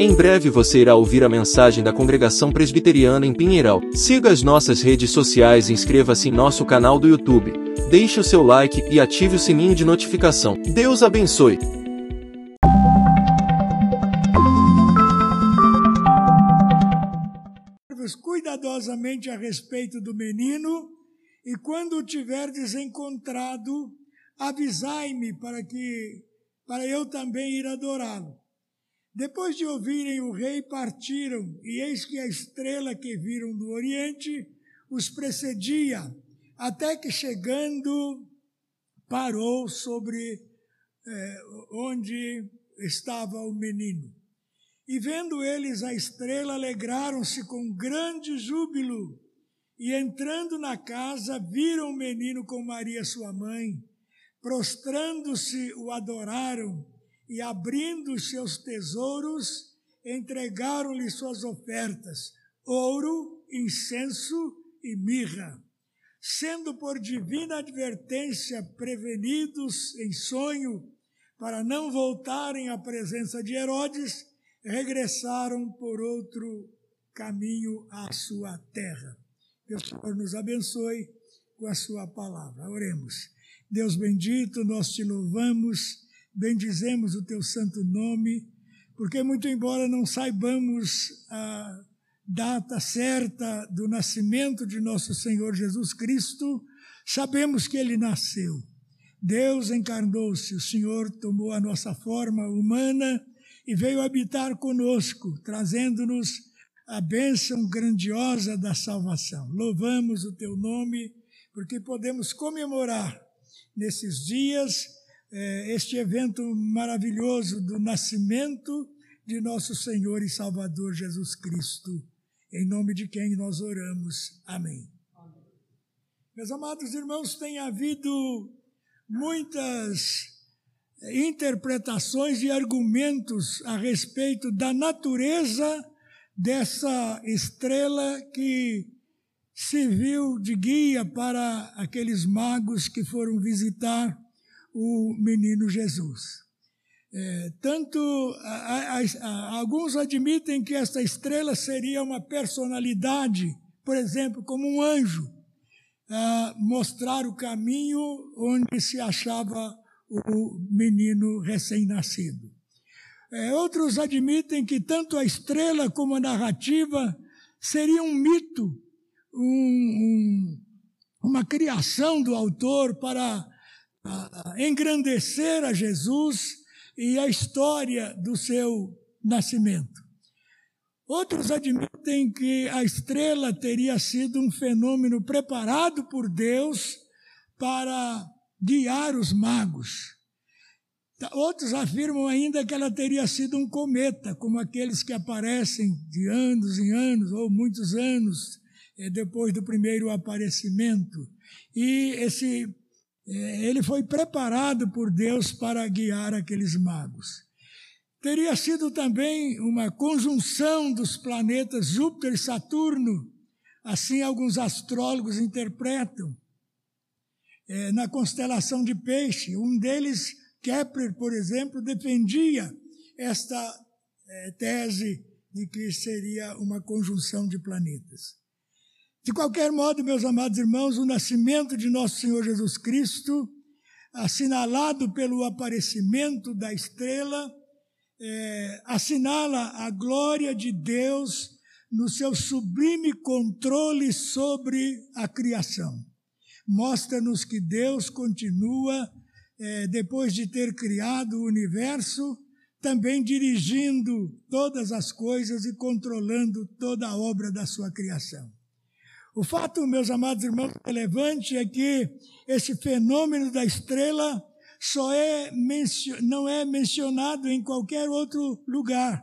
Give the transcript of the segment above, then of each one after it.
Em breve você irá ouvir a mensagem da Congregação Presbiteriana em Pinheiral. Siga as nossas redes sociais e inscreva-se em nosso canal do YouTube. Deixe o seu like e ative o sininho de notificação. Deus abençoe. cuidadosamente a respeito do menino, e quando o tiverdes encontrado, avisai-me para que para eu também ir adorá-lo. Depois de ouvirem o rei, partiram, e eis que a estrela que viram do oriente os precedia, até que chegando parou sobre eh, onde estava o menino. E vendo eles a estrela, alegraram-se com grande júbilo. E entrando na casa, viram o menino com Maria, sua mãe. Prostrando-se, o adoraram e, abrindo seus tesouros, entregaram-lhe suas ofertas: ouro, incenso e mirra. Sendo por divina advertência prevenidos em sonho para não voltarem à presença de Herodes, regressaram por outro caminho à sua terra. Que o Senhor nos abençoe com a sua palavra. Oremos. Deus bendito, nós te louvamos, bendizemos o teu santo nome, porque muito embora não saibamos a data certa do nascimento de nosso Senhor Jesus Cristo, sabemos que ele nasceu. Deus encarnou-se, o Senhor tomou a nossa forma humana e veio habitar conosco, trazendo-nos a bênção grandiosa da salvação. Louvamos o teu nome, porque podemos comemorar nesses dias eh, este evento maravilhoso do nascimento de nosso Senhor e Salvador Jesus Cristo, em nome de quem nós oramos. Amém. Amém. Meus amados irmãos, tem havido muitas interpretações e argumentos a respeito da natureza dessa estrela que serviu de guia para aqueles magos que foram visitar o menino Jesus. É, tanto a, a, a, alguns admitem que esta estrela seria uma personalidade, por exemplo, como um anjo, a mostrar o caminho onde se achava o menino recém-nascido. É, outros admitem que tanto a estrela como a narrativa seria um mito, um, um, uma criação do autor para engrandecer a Jesus e a história do seu nascimento. Outros admitem que a estrela teria sido um fenômeno preparado por Deus para guiar os magos. Outros afirmam ainda que ela teria sido um cometa, como aqueles que aparecem de anos em anos, ou muitos anos eh, depois do primeiro aparecimento. E esse, ele foi preparado por Deus para guiar aqueles magos. Teria sido também uma conjunção dos planetas Júpiter e Saturno, assim alguns astrólogos interpretam é, na constelação de peixe. Um deles, Kepler, por exemplo, defendia esta é, tese de que seria uma conjunção de planetas. De qualquer modo, meus amados irmãos, o nascimento de nosso Senhor Jesus Cristo, assinalado pelo aparecimento da estrela, é, assinala a glória de Deus no seu sublime controle sobre a criação mostra-nos que Deus continua, é, depois de ter criado o universo, também dirigindo todas as coisas e controlando toda a obra da sua criação. O fato, meus amados irmãos, relevante é que esse fenômeno da estrela só é não é mencionado em qualquer outro lugar.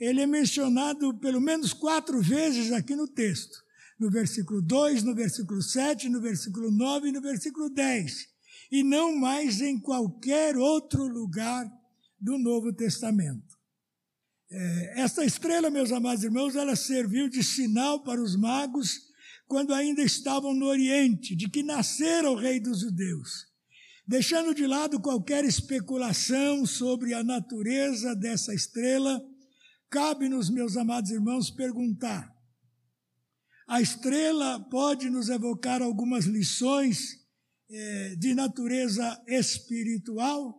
Ele é mencionado pelo menos quatro vezes aqui no texto no versículo 2, no versículo 7, no versículo 9 e no versículo 10, e não mais em qualquer outro lugar do Novo Testamento. É, esta estrela, meus amados irmãos, ela serviu de sinal para os magos quando ainda estavam no Oriente, de que nascera o Rei dos Judeus. Deixando de lado qualquer especulação sobre a natureza dessa estrela, cabe-nos, meus amados irmãos, perguntar: a estrela pode nos evocar algumas lições eh, de natureza espiritual?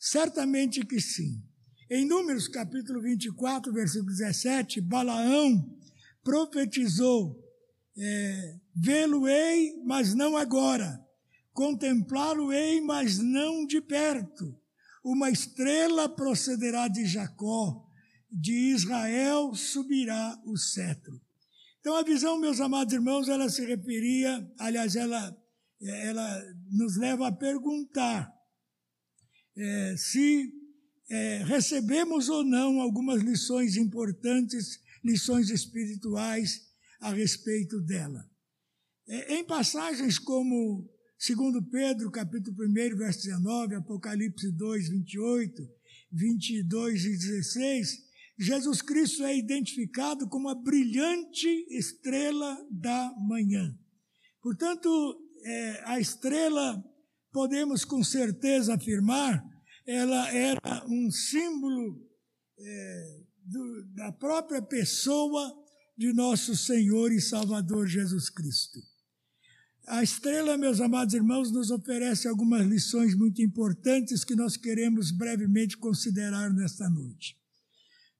Certamente que sim. Em Números capítulo 24, versículo 17, Balaão profetizou: é, Vê-lo-ei, mas não agora, contemplá-lo-ei, mas não de perto. Uma estrela procederá de Jacó, de Israel subirá o cetro. Então a visão, meus amados irmãos, ela se referia, aliás, ela, ela nos leva a perguntar é, se é, recebemos ou não algumas lições importantes, lições espirituais a respeito dela. É, em passagens como segundo Pedro, capítulo 1, verso 19, Apocalipse 2, 28, 22 e 16, Jesus Cristo é identificado como a brilhante estrela da manhã. Portanto, é, a estrela, podemos com certeza afirmar, ela era um símbolo é, do, da própria pessoa de nosso Senhor e Salvador Jesus Cristo. A estrela, meus amados irmãos, nos oferece algumas lições muito importantes que nós queremos brevemente considerar nesta noite.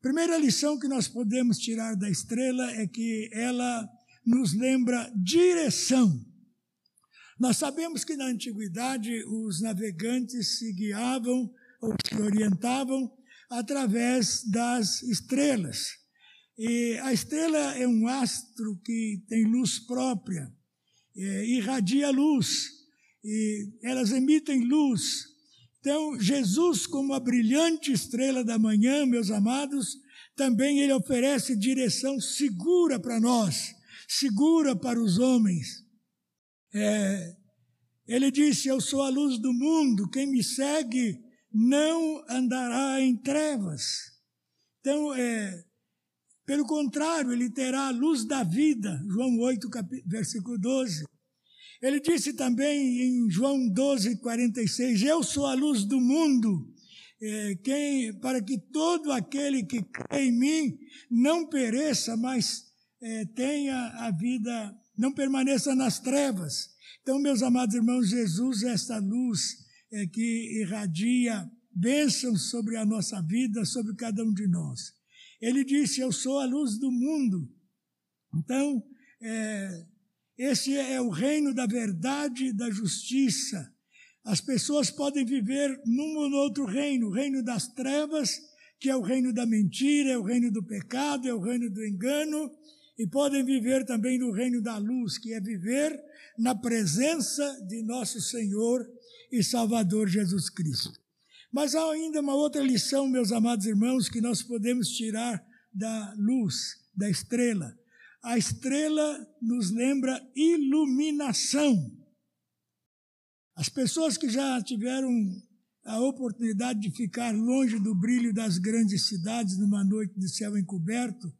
Primeira lição que nós podemos tirar da estrela é que ela nos lembra direção. Nós sabemos que na antiguidade os navegantes se guiavam ou se orientavam através das estrelas. E a estrela é um astro que tem luz própria, é, irradia luz, e elas emitem luz. Então, Jesus, como a brilhante estrela da manhã, meus amados, também ele oferece direção segura para nós, segura para os homens. É, ele disse: Eu sou a luz do mundo, quem me segue não andará em trevas. Então, é, pelo contrário, ele terá a luz da vida. João 8, versículo 12. Ele disse também em João 12, 46, Eu sou a luz do mundo, é, quem, para que todo aquele que crê em mim não pereça, mas é, tenha a vida, não permaneça nas trevas. Então, meus amados irmãos, Jesus é esta luz é, que irradia bênçãos sobre a nossa vida, sobre cada um de nós. Ele disse: Eu sou a luz do mundo. Então, é, esse é o reino da verdade da justiça. As pessoas podem viver num ou no outro reino, o reino das trevas, que é o reino da mentira, é o reino do pecado, é o reino do engano, e podem viver também no reino da luz, que é viver na presença de nosso Senhor e Salvador Jesus Cristo. Mas há ainda uma outra lição, meus amados irmãos, que nós podemos tirar da luz, da estrela. A estrela nos lembra iluminação. As pessoas que já tiveram a oportunidade de ficar longe do brilho das grandes cidades numa noite de céu encoberto,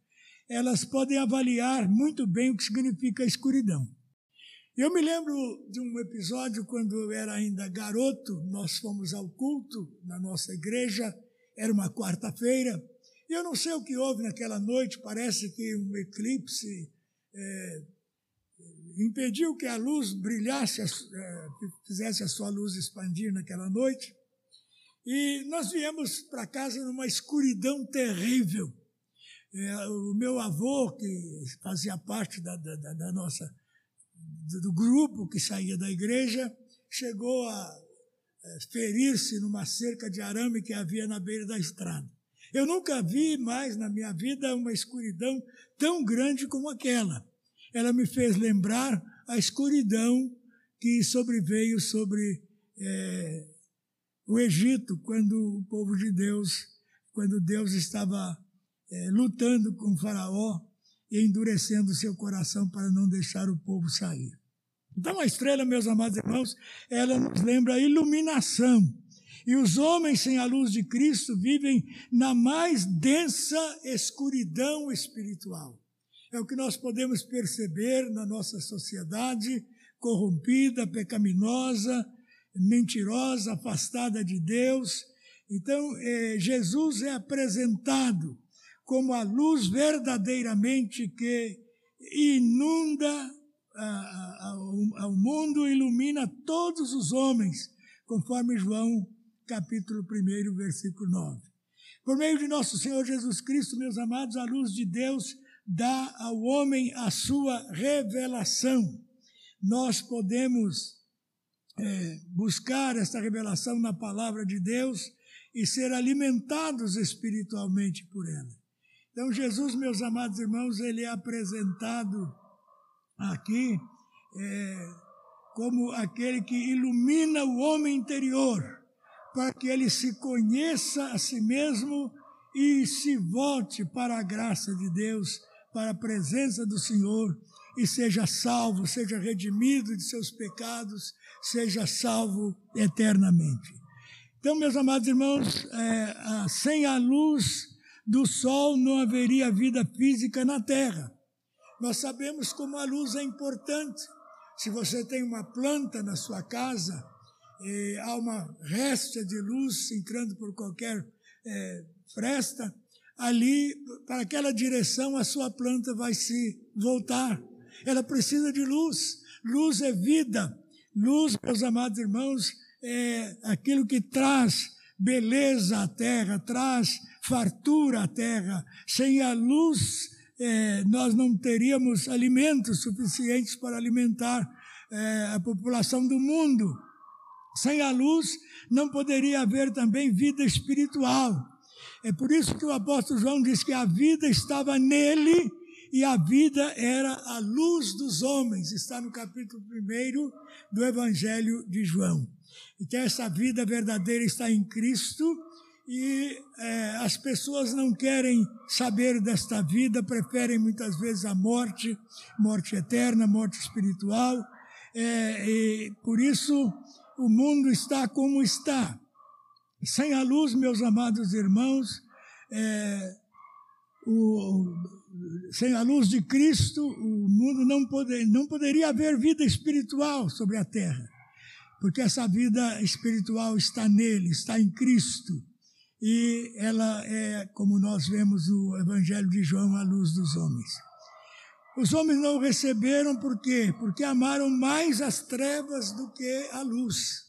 elas podem avaliar muito bem o que significa a escuridão. Eu me lembro de um episódio quando eu era ainda garoto, nós fomos ao culto na nossa igreja, era uma quarta-feira, e eu não sei o que houve naquela noite, parece que um eclipse é, impediu que a luz brilhasse, é, fizesse a sua luz expandir naquela noite. E nós viemos para casa numa escuridão terrível. É, o meu avô, que fazia parte da, da, da nossa do grupo que saía da igreja, chegou a ferir-se numa cerca de arame que havia na beira da estrada. Eu nunca vi mais na minha vida uma escuridão tão grande como aquela. Ela me fez lembrar a escuridão que sobreveio sobre é, o Egito, quando o povo de Deus, quando Deus estava é, lutando com Faraó e endurecendo seu coração para não deixar o povo sair. Então, a estrela, meus amados irmãos, ela nos lembra a iluminação. E os homens sem a luz de Cristo vivem na mais densa escuridão espiritual. É o que nós podemos perceber na nossa sociedade corrompida, pecaminosa, mentirosa, afastada de Deus. Então, eh, Jesus é apresentado como a luz verdadeiramente que inunda o mundo, ilumina todos os homens, conforme João capítulo 1, versículo 9. Por meio de nosso Senhor Jesus Cristo, meus amados, a luz de Deus dá ao homem a sua revelação. Nós podemos é, buscar essa revelação na palavra de Deus e ser alimentados espiritualmente por ela. Então, Jesus, meus amados irmãos, ele é apresentado aqui é, como aquele que ilumina o homem interior, para que ele se conheça a si mesmo e se volte para a graça de Deus, para a presença do Senhor e seja salvo, seja redimido de seus pecados, seja salvo eternamente. Então, meus amados irmãos, é, sem a luz do sol não haveria vida física na terra. Nós sabemos como a luz é importante. Se você tem uma planta na sua casa, há uma réstia de luz entrando por qualquer é, fresta, ali, para aquela direção, a sua planta vai se voltar. Ela precisa de luz. Luz é vida. Luz, meus amados irmãos, é aquilo que traz beleza à terra, traz fartura à terra. Sem a luz, é, nós não teríamos alimentos suficientes para alimentar é, a população do mundo. Sem a luz, não poderia haver também vida espiritual. É por isso que o apóstolo João diz que a vida estava nele e a vida era a luz dos homens. Está no capítulo 1 do Evangelho de João. Então, essa vida verdadeira está em Cristo e é, as pessoas não querem saber desta vida, preferem muitas vezes a morte, morte eterna, morte espiritual, é, e por isso o mundo está como está. Sem a luz, meus amados irmãos, é, o, sem a luz de Cristo, o mundo não, poder, não poderia haver vida espiritual sobre a terra, porque essa vida espiritual está nele, está em Cristo e ela é, como nós vemos o Evangelho de João, a luz dos homens. Os homens não receberam por quê? Porque amaram mais as trevas do que a luz.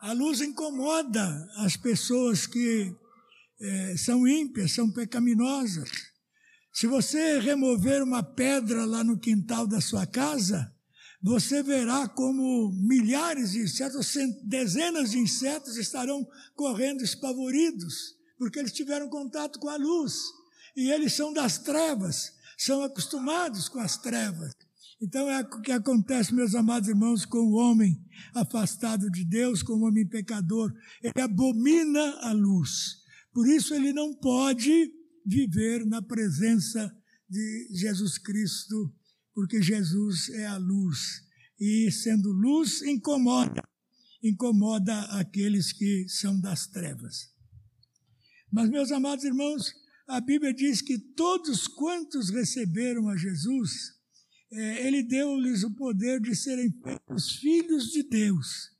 A luz incomoda as pessoas que é, são ímpias, são pecaminosas. Se você remover uma pedra lá no quintal da sua casa, você verá como milhares de insetos, dezenas de insetos estarão correndo espavoridos, porque eles tiveram contato com a luz. E eles são das trevas, são acostumados com as trevas. Então é o que acontece, meus amados irmãos, com o homem afastado de Deus, com o homem pecador. Ele abomina a luz. Por isso ele não pode viver na presença de Jesus Cristo porque Jesus é a luz. E sendo luz, incomoda, incomoda aqueles que são das trevas. Mas, meus amados irmãos, a Bíblia diz que todos quantos receberam a Jesus, é, Ele deu-lhes o poder de serem feitos filhos de Deus.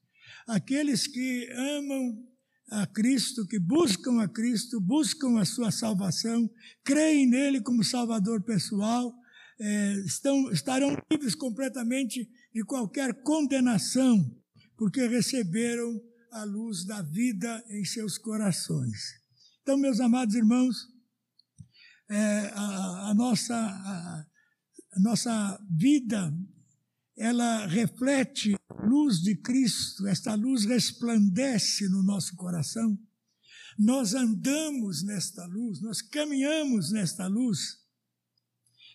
Aqueles que amam a Cristo, que buscam a Cristo, buscam a sua salvação, creem nele como Salvador pessoal, é, estão, estarão livres completamente de qualquer condenação, porque receberam a luz da vida em seus corações. Então, meus amados irmãos, é, a, a, nossa, a, a nossa vida, ela reflete a luz de Cristo, esta luz resplandece no nosso coração. Nós andamos nesta luz, nós caminhamos nesta luz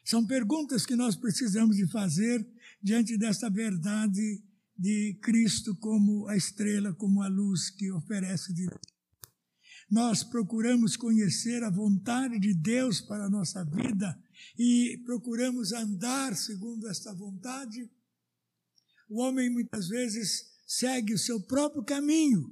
são perguntas que nós precisamos de fazer diante dessa verdade de Cristo como a estrela, como a luz que oferece de nós procuramos conhecer a vontade de Deus para a nossa vida e procuramos andar segundo esta vontade. O homem muitas vezes segue o seu próprio caminho,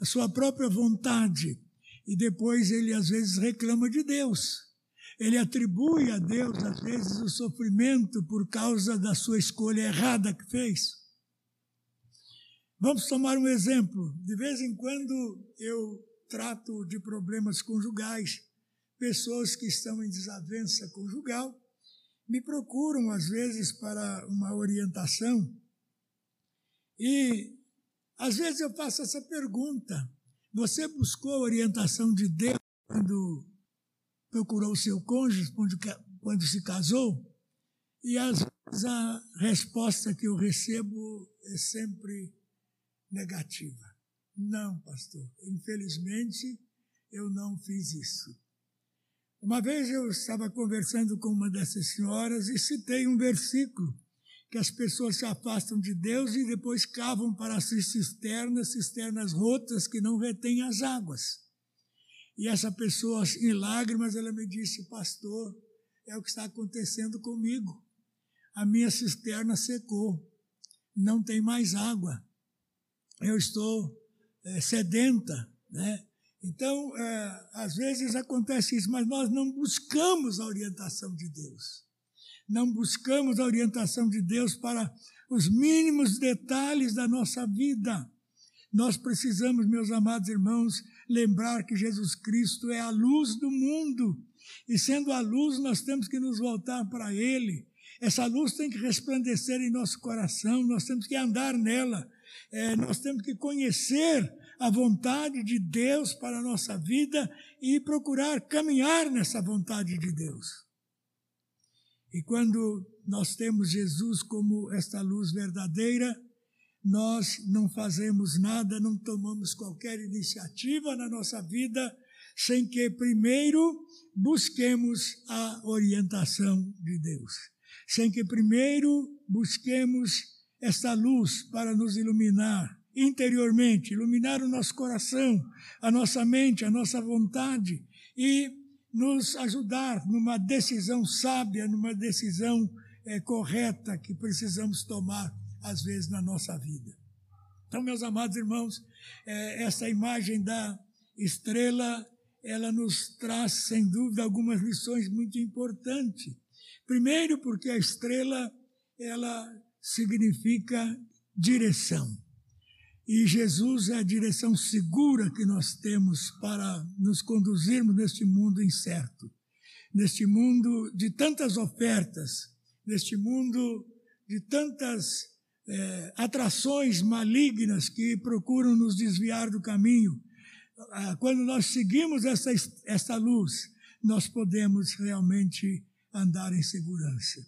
a sua própria vontade, e depois ele às vezes reclama de Deus. Ele atribui a Deus, às vezes, o sofrimento por causa da sua escolha errada que fez. Vamos tomar um exemplo. De vez em quando eu trato de problemas conjugais, pessoas que estão em desavença conjugal me procuram às vezes para uma orientação e às vezes eu faço essa pergunta: você buscou a orientação de Deus quando procurou seu cônjuge, quando, quando se casou? E às vezes a resposta que eu recebo é sempre negativa. Não, pastor, infelizmente eu não fiz isso. Uma vez eu estava conversando com uma dessas senhoras e citei um versículo que as pessoas se afastam de Deus e depois cavam para si cisternas, cisternas rotas que não retêm as águas. E essa pessoa, em lágrimas, ela me disse, pastor, é o que está acontecendo comigo. A minha cisterna secou, não tem mais água. Eu estou é, sedenta, né? Então, é, às vezes acontece isso, mas nós não buscamos a orientação de Deus. Não buscamos a orientação de Deus para os mínimos detalhes da nossa vida. Nós precisamos, meus amados irmãos, lembrar que Jesus Cristo é a luz do mundo. E sendo a luz, nós temos que nos voltar para Ele. Essa luz tem que resplandecer em nosso coração, nós temos que andar nela, é, nós temos que conhecer a vontade de Deus para a nossa vida e procurar caminhar nessa vontade de Deus. E quando nós temos Jesus como esta luz verdadeira, nós não fazemos nada, não tomamos qualquer iniciativa na nossa vida sem que primeiro busquemos a orientação de Deus, sem que primeiro busquemos esta luz para nos iluminar interiormente, iluminar o nosso coração, a nossa mente, a nossa vontade e nos ajudar numa decisão sábia, numa decisão é, correta que precisamos tomar às vezes na nossa vida. Então, meus amados irmãos, é, essa imagem da estrela, ela nos traz, sem dúvida, algumas lições muito importantes. Primeiro, porque a estrela, ela significa direção. E Jesus é a direção segura que nós temos para nos conduzirmos neste mundo incerto, neste mundo de tantas ofertas, neste mundo de tantas é, atrações malignas que procuram nos desviar do caminho. Ah, quando nós seguimos essa, essa luz, nós podemos realmente andar em segurança.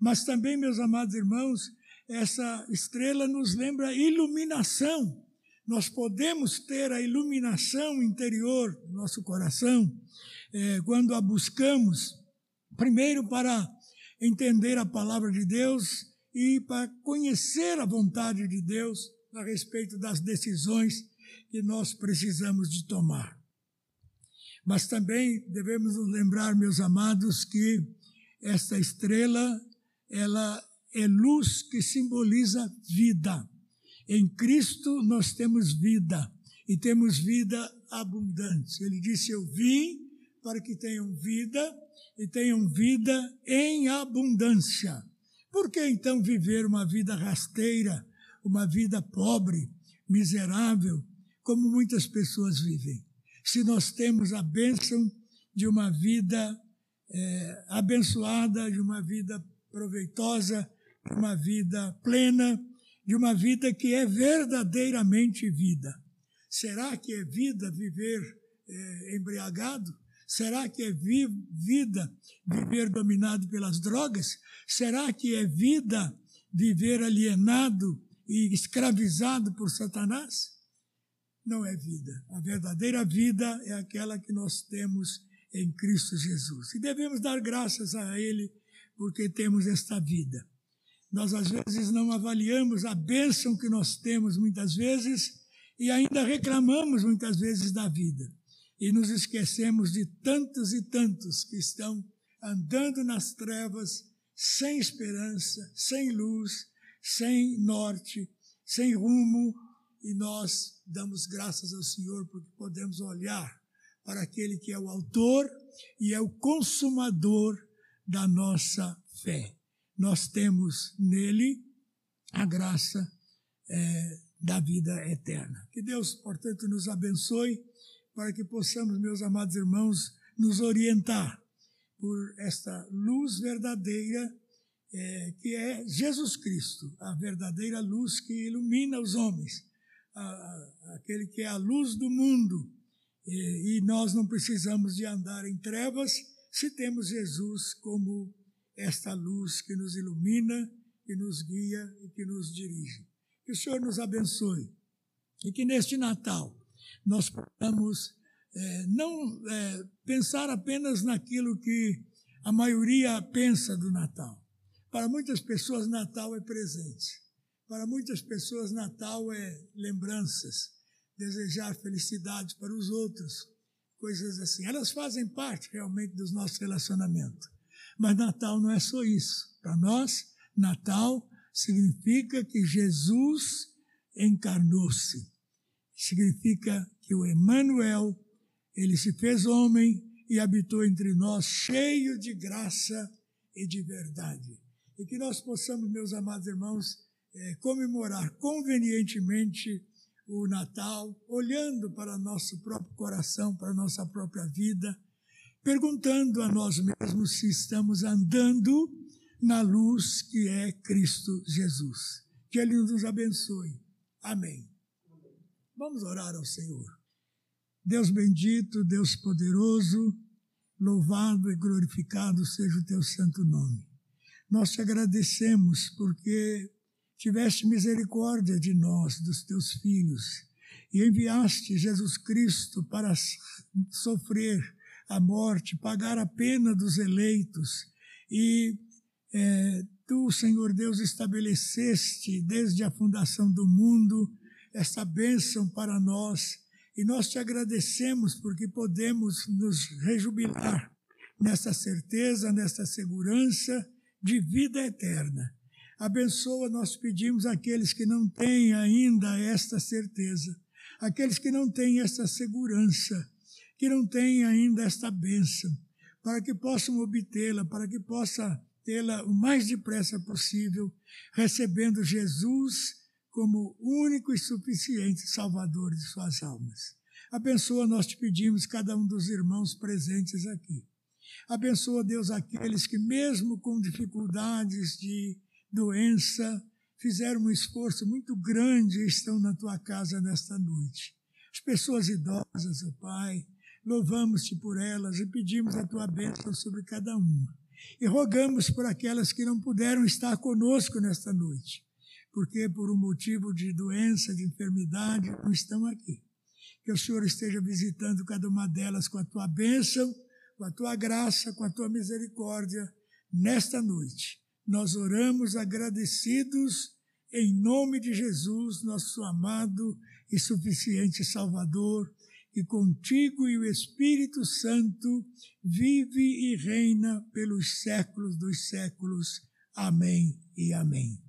Mas também, meus amados irmãos, essa estrela nos lembra iluminação. Nós podemos ter a iluminação interior do nosso coração é, quando a buscamos, primeiro para entender a palavra de Deus e para conhecer a vontade de Deus a respeito das decisões que nós precisamos de tomar. Mas também devemos nos lembrar, meus amados, que esta estrela, ela é luz que simboliza vida. Em Cristo nós temos vida e temos vida abundante. Ele disse: Eu vim para que tenham vida e tenham vida em abundância. Por que então viver uma vida rasteira, uma vida pobre, miserável, como muitas pessoas vivem? Se nós temos a bênção de uma vida é, abençoada, de uma vida proveitosa, de uma vida plena, de uma vida que é verdadeiramente vida. Será que é vida viver é, embriagado? Será que é vi vida viver dominado pelas drogas? Será que é vida viver alienado e escravizado por Satanás? Não é vida. A verdadeira vida é aquela que nós temos em Cristo Jesus. E devemos dar graças a Ele porque temos esta vida. Nós, às vezes, não avaliamos a bênção que nós temos, muitas vezes, e ainda reclamamos, muitas vezes, da vida. E nos esquecemos de tantos e tantos que estão andando nas trevas, sem esperança, sem luz, sem norte, sem rumo, e nós damos graças ao Senhor porque podemos olhar para aquele que é o autor e é o consumador da nossa fé nós temos nele a graça é, da vida eterna. Que Deus, portanto, nos abençoe para que possamos, meus amados irmãos, nos orientar por esta luz verdadeira é, que é Jesus Cristo, a verdadeira luz que ilumina os homens, a, a, aquele que é a luz do mundo. E, e nós não precisamos de andar em trevas se temos Jesus como esta luz que nos ilumina, que nos guia e que nos dirige. Que o Senhor nos abençoe e que neste Natal nós possamos é, não é, pensar apenas naquilo que a maioria pensa do Natal. Para muitas pessoas, Natal é presente. Para muitas pessoas, Natal é lembranças, desejar felicidade para os outros, coisas assim. Elas fazem parte realmente dos nossos relacionamentos. Mas Natal não é só isso. Para nós, Natal significa que Jesus encarnou-se. Significa que o Emmanuel, ele se fez homem e habitou entre nós, cheio de graça e de verdade. E que nós possamos, meus amados irmãos, é, comemorar convenientemente o Natal, olhando para nosso próprio coração, para nossa própria vida, perguntando a nós mesmos se estamos andando na luz que é Cristo Jesus. Que Ele nos abençoe. Amém. Vamos orar ao Senhor. Deus bendito, Deus poderoso, louvado e glorificado seja o teu santo nome. Nós te agradecemos porque tiveste misericórdia de nós, dos teus filhos, e enviaste Jesus Cristo para sofrer a morte, pagar a pena dos eleitos, e é, tu, Senhor Deus, estabeleceste desde a fundação do mundo esta bênção para nós, e nós te agradecemos porque podemos nos rejubilar nessa certeza, nessa segurança de vida eterna. Abençoa, nós pedimos aqueles que não têm ainda esta certeza, aqueles que não têm esta segurança, que não têm ainda esta bênção, para que possam obtê-la, para que possa tê-la o mais depressa possível, recebendo Jesus como único e suficiente Salvador de suas almas. Abençoa, nós te pedimos, cada um dos irmãos presentes aqui. Abençoa, Deus, aqueles que, mesmo com dificuldades de doença, fizeram um esforço muito grande e estão na tua casa nesta noite. As pessoas idosas, oh Pai, louvamos-te por elas e pedimos a tua bênção sobre cada uma. E rogamos por aquelas que não puderam estar conosco nesta noite, porque por um motivo de doença, de enfermidade, não estão aqui. Que o Senhor esteja visitando cada uma delas com a tua bênção, com a tua graça, com a tua misericórdia nesta noite nós oramos agradecidos em nome de Jesus, nosso amado e suficiente Salvador, que contigo e o Espírito Santo vive e reina pelos séculos dos séculos. Amém e amém.